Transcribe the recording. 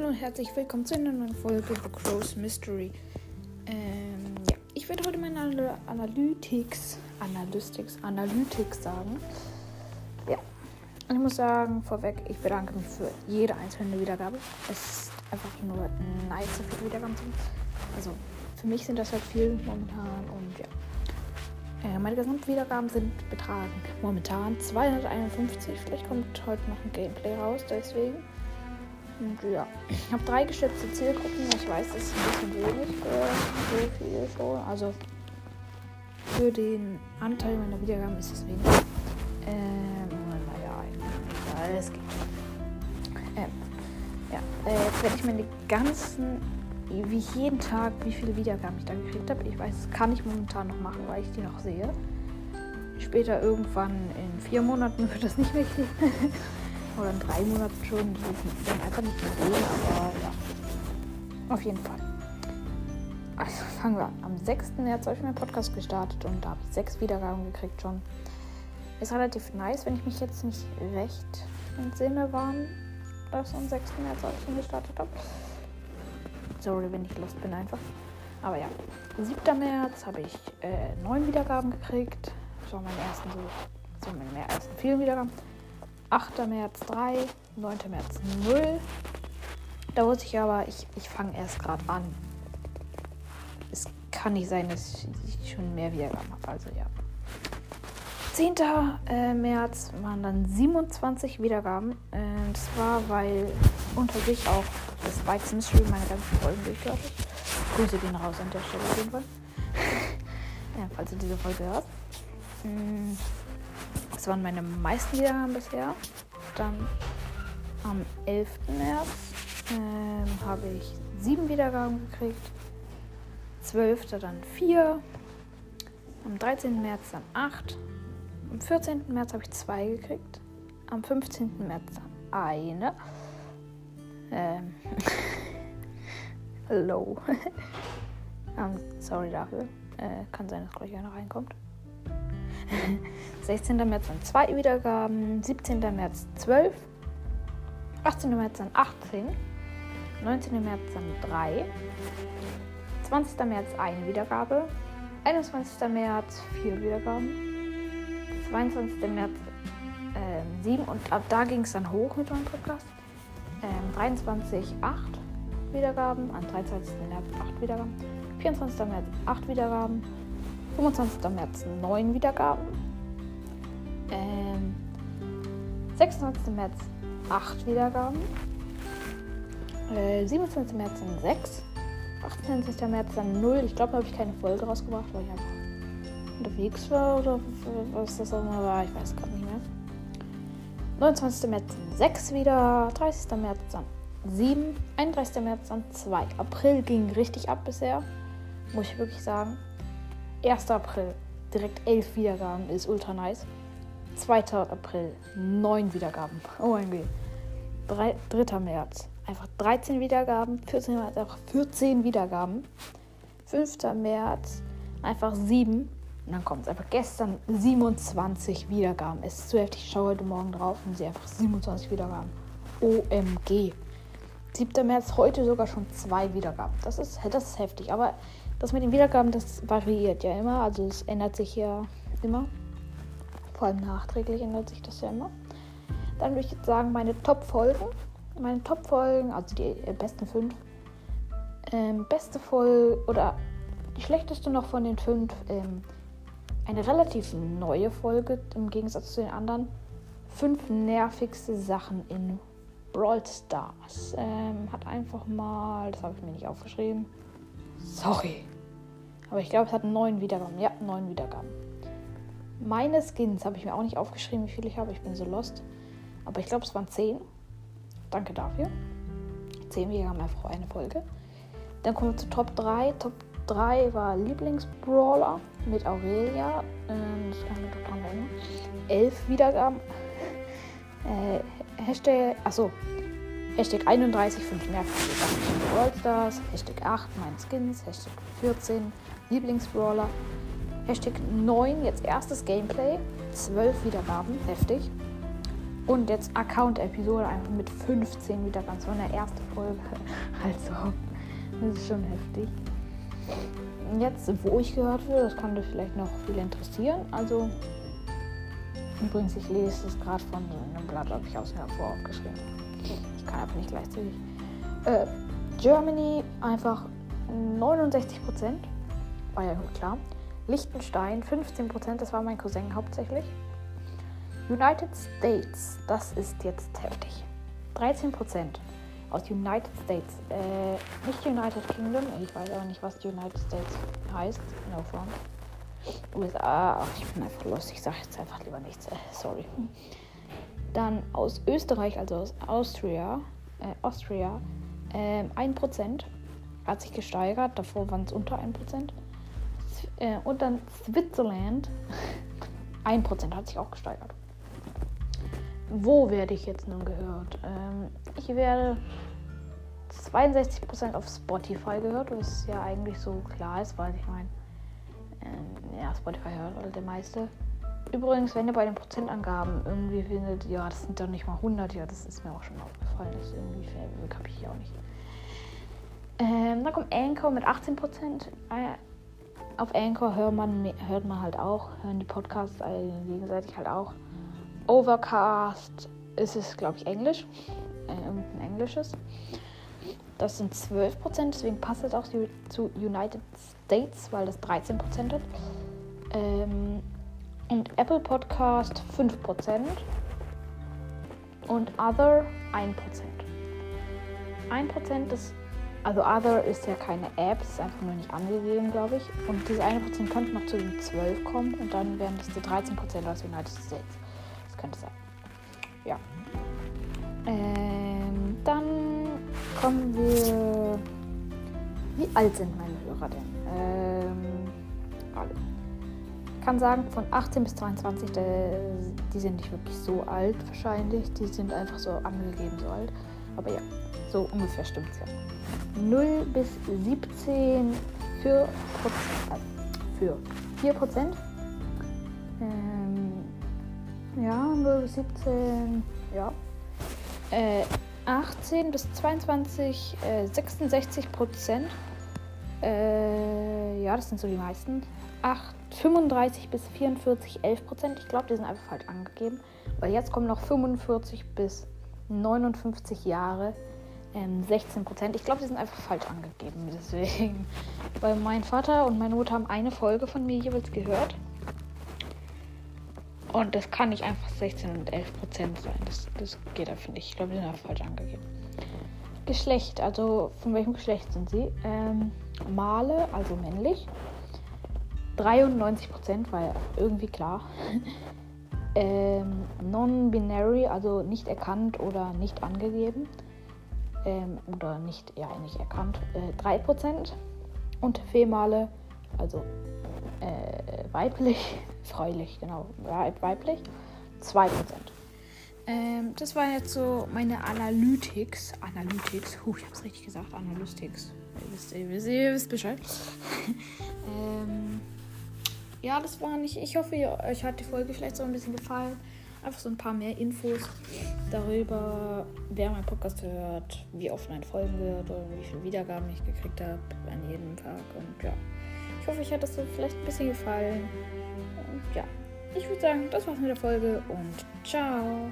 Hallo und herzlich willkommen zu einer neuen Folge The Crow's Mystery. Ähm, ja, ich werde heute meine Ana- Analytics, Analytics, Analytics sagen. Ja, ich muss sagen, vorweg, ich bedanke mich für jede einzelne Wiedergabe. Es ist einfach nur nice, so viele Wiedergaben zu. Also, für mich sind das halt viel momentan und ja. Äh, meine Gesamtwiedergaben sind betragen momentan 251. Vielleicht kommt heute noch ein Gameplay raus, deswegen. Ja, ich habe drei geschätzte Zielgruppen. Ich weiß, das ist ein bisschen wenig für so viel schon. Also für den Anteil meiner Wiedergaben ist es wenig. Ähm, naja, egal, es geht. Ähm, ja, äh, jetzt werde ich meine ganzen, wie jeden Tag, wie viele Wiedergaben ich da gekriegt habe. Ich weiß, das kann ich momentan noch machen, weil ich die noch sehe. Später irgendwann in vier Monaten wird das nicht mehr gehen. Oder in drei Monaten schon. Das ich dann einfach nicht mehr sehen, aber ja. Auf jeden Fall. Also fangen wir an. Am 6. März habe ich meinen Podcast gestartet und da habe ich sechs Wiedergaben gekriegt schon. Ist relativ nice, wenn ich mich jetzt nicht recht entsinne, wann das am 6. März, als ich ihn gestartet habe. Sorry, wenn ich lost bin einfach. Aber ja, 7. März habe ich äh, neun Wiedergaben gekriegt. Das war meine ersten, so, so meine ersten vielen Wiedergaben. 8. März 3, 9. März 0. Da wusste ich aber, ich, ich fange erst gerade an. Es kann nicht sein, dass ich schon mehr Wiedergaben habe. Also ja. 10. äh, März waren dann 27 Wiedergaben. Äh, das war, weil unter sich auch das Spikes Mystery meine ganzen Folgen durchgehört hat. Grüße gehen raus an der Stelle auf jeden Fall. ja, falls du diese Folge hörst. Mm, Das waren meine meisten Wiedergaben bisher. Dann am 11. März ähm, habe ich sieben Wiedergaben gekriegt. 12. dann 4. Am 13. März dann 8. Am 14. März habe ich zwei gekriegt. Am 15. März dann eine. Ähm. Low. um, sorry dafür. Äh, kann sein, dass gleich einer reinkommt. 16. März dann zwei Wiedergaben. 17. März 12. 18. März dann 18. 19. März dann 3. 20. März eine Wiedergabe. 21. März vier Wiedergaben. 22. März ähm, 7 und ab da ging es dann hoch mit meinem Podcast. Ähm, 23, 8 Wiedergaben. Am 23. März 8 Wiedergaben. 24. März 8 Wiedergaben. 25. März 9 Wiedergaben. Ähm, 26. März 8 Wiedergaben. Äh, 27. März dann 6. 28. März dann 0. Ich glaube, da habe ich keine Folge rausgebracht, weil ich einfach unterwegs war oder was das auch immer war. Ich weiß gerade nicht mehr. 29. März dann 6 wieder. 30. März dann 7. 31. März dann 2. April ging richtig ab bisher. Muss ich wirklich sagen. 1. April direkt 11 Wiedergaben ist ultra nice. 2. April 9 Wiedergaben. Gott. 3, 3. März einfach 13 Wiedergaben. 14. März einfach 14 Wiedergaben. 5. März einfach 7. Und dann kommt es einfach gestern 27 Wiedergaben. Es ist zu heftig. Ich schaue heute Morgen drauf und sehe einfach 27 Wiedergaben. OMG. 7. März heute sogar schon zwei Wiedergaben. Das ist, das ist heftig. Aber das mit den Wiedergaben, das variiert ja immer. Also es ändert sich ja immer. Vor allem nachträglich ändert sich das ja immer. Dann würde ich jetzt sagen, meine Top-Folgen. Meine Top-Folgen, also die äh, besten fünf. Ähm, beste Folge oder die schlechteste noch von den fünf. Ähm, eine relativ neue Folge im Gegensatz zu den anderen. Fünf nervigste Sachen in Brawl Stars. Ähm, hat einfach mal, das habe ich mir nicht aufgeschrieben. Sorry. Aber ich glaube, es hat neun Wiedergaben. Ja, neun Wiedergaben. Meine Skins habe ich mir auch nicht aufgeschrieben, wie viele ich habe. Ich bin so lost. Aber ich glaube, es waren zehn. Danke dafür. Zehn Wiedergaben einfach eine Folge. Dann kommen wir zu Top 3. Top 3 war Lieblingsbrawler mit Aurelia. Ähm, das kann ich mir dran erinnern. Elf Wiedergaben. Äh, Hashtag, achso, Hashtag 31, 5 nervige Sachen in Brawl Stars. Hashtag 8, meine Skins. Hashtag 14, Lieblingsbrawler. Hashtag 9, jetzt erstes Gameplay. 12 Wiedergaben, heftig. Und jetzt Account-Episode einfach mit 15 wieder ganz so eine erste Folge. Also, das ist schon heftig. Jetzt, wo ich gehört werde, das kann dir vielleicht noch viel interessieren. Also, übrigens, ich lese es gerade von einem Blatt, habe ich aus hervor aufgeschrieben. Ich kann einfach nicht gleichzeitig. Äh, Germany einfach 69 Prozent. War ja klar. Liechtenstein 15 Prozent, das war mein Cousin hauptsächlich. United States, das ist jetzt heftig. 13 Prozent aus United States. Äh, nicht United Kingdom, ich weiß auch nicht, was United States heißt. No front. USA, ach, ich bin einfach los, ich sage jetzt einfach lieber nichts. Äh, sorry. Dann aus Österreich, also aus Austria, äh, Austria, äh, 1% hat sich gesteigert, davor waren es unter 1%. Äh, und dann Switzerland, 1% hat sich auch gesteigert. Wo werde ich jetzt nun gehört? Ähm, ich werde 62% auf Spotify gehört, was ja eigentlich so klar ist, weil ich meine, ähm, ja, Spotify hört alle der meiste. Übrigens, wenn ihr bei den Prozentangaben irgendwie findet, ja, das sind doch nicht mal 100, ja, das ist mir auch schon aufgefallen, das irgendwie kapiere ich auch nicht. Ähm, dann kommt Anchor mit 18%. Äh, auf Anchor hört man, hört man halt auch, hören die Podcasts alle gegenseitig halt auch. Overcast ist es, glaube ich, Englisch. Äh, irgendein Englisches. Das sind 12%, deswegen passt es auch zu United States, weil das 13% hat. Ähm, und Apple Podcast 5%. Und Other 1%. 1% ist, also Other ist ja keine App, ist einfach nur nicht angegeben, glaube ich. Und diese 1% könnte noch zu den 12 kommen und dann wären das die 13% aus United States könnte sein. Ja. Ähm, dann kommen wir. Wie alt sind meine Hörer denn? Ähm, alle. Kann sagen, von 18 bis 22, die sind nicht wirklich so alt wahrscheinlich. Die sind einfach so angegeben so alt. Aber ja, so ungefähr stimmt es ja. 0 bis 17 für, für 4 Prozent. Ja, 0 bis 17, ja. Äh, 18 bis 22, äh, 66 Prozent. Äh, ja, das sind so die meisten. 8, 35 bis 44, 11 Prozent. Ich glaube, die sind einfach falsch angegeben. Weil jetzt kommen noch 45 bis 59 Jahre. Ähm, 16 Prozent. Ich glaube, die sind einfach falsch angegeben. Deswegen. Weil mein Vater und meine Mutter haben eine Folge von mir jeweils gehört. Und das kann nicht einfach 16 und 11 Prozent sein. Das, das geht einfach nicht. Ich glaube, die sind auch falsch angegeben. Geschlecht, also von welchem Geschlecht sind sie? Ähm, Male, also männlich. 93 Prozent, war ja irgendwie klar. ähm, Non-binary, also nicht erkannt oder nicht angegeben. Ähm, oder nicht, ja, nicht erkannt. Äh, 3 Prozent. Und Female, also äh, weiblich, freulich, genau, weiblich, 2%. Ähm, das war jetzt so meine Analytics. Analytics, huh, ich hab's richtig gesagt, Analytics. Ihr wisst, ihr wisst, ihr wisst Bescheid. ähm, ja, das war nicht. Ich hoffe, ihr, euch hat die Folge vielleicht so ein bisschen gefallen. Einfach so ein paar mehr Infos darüber, wer mein Podcast hört, wie oft meine Folgen wird und wie viele Wiedergaben ich gekriegt habe an jedem Tag. Und ja. Ich hoffe, euch hat das so vielleicht ein bisschen gefallen. Und ja, ich würde sagen, das war's mit der Folge und ciao.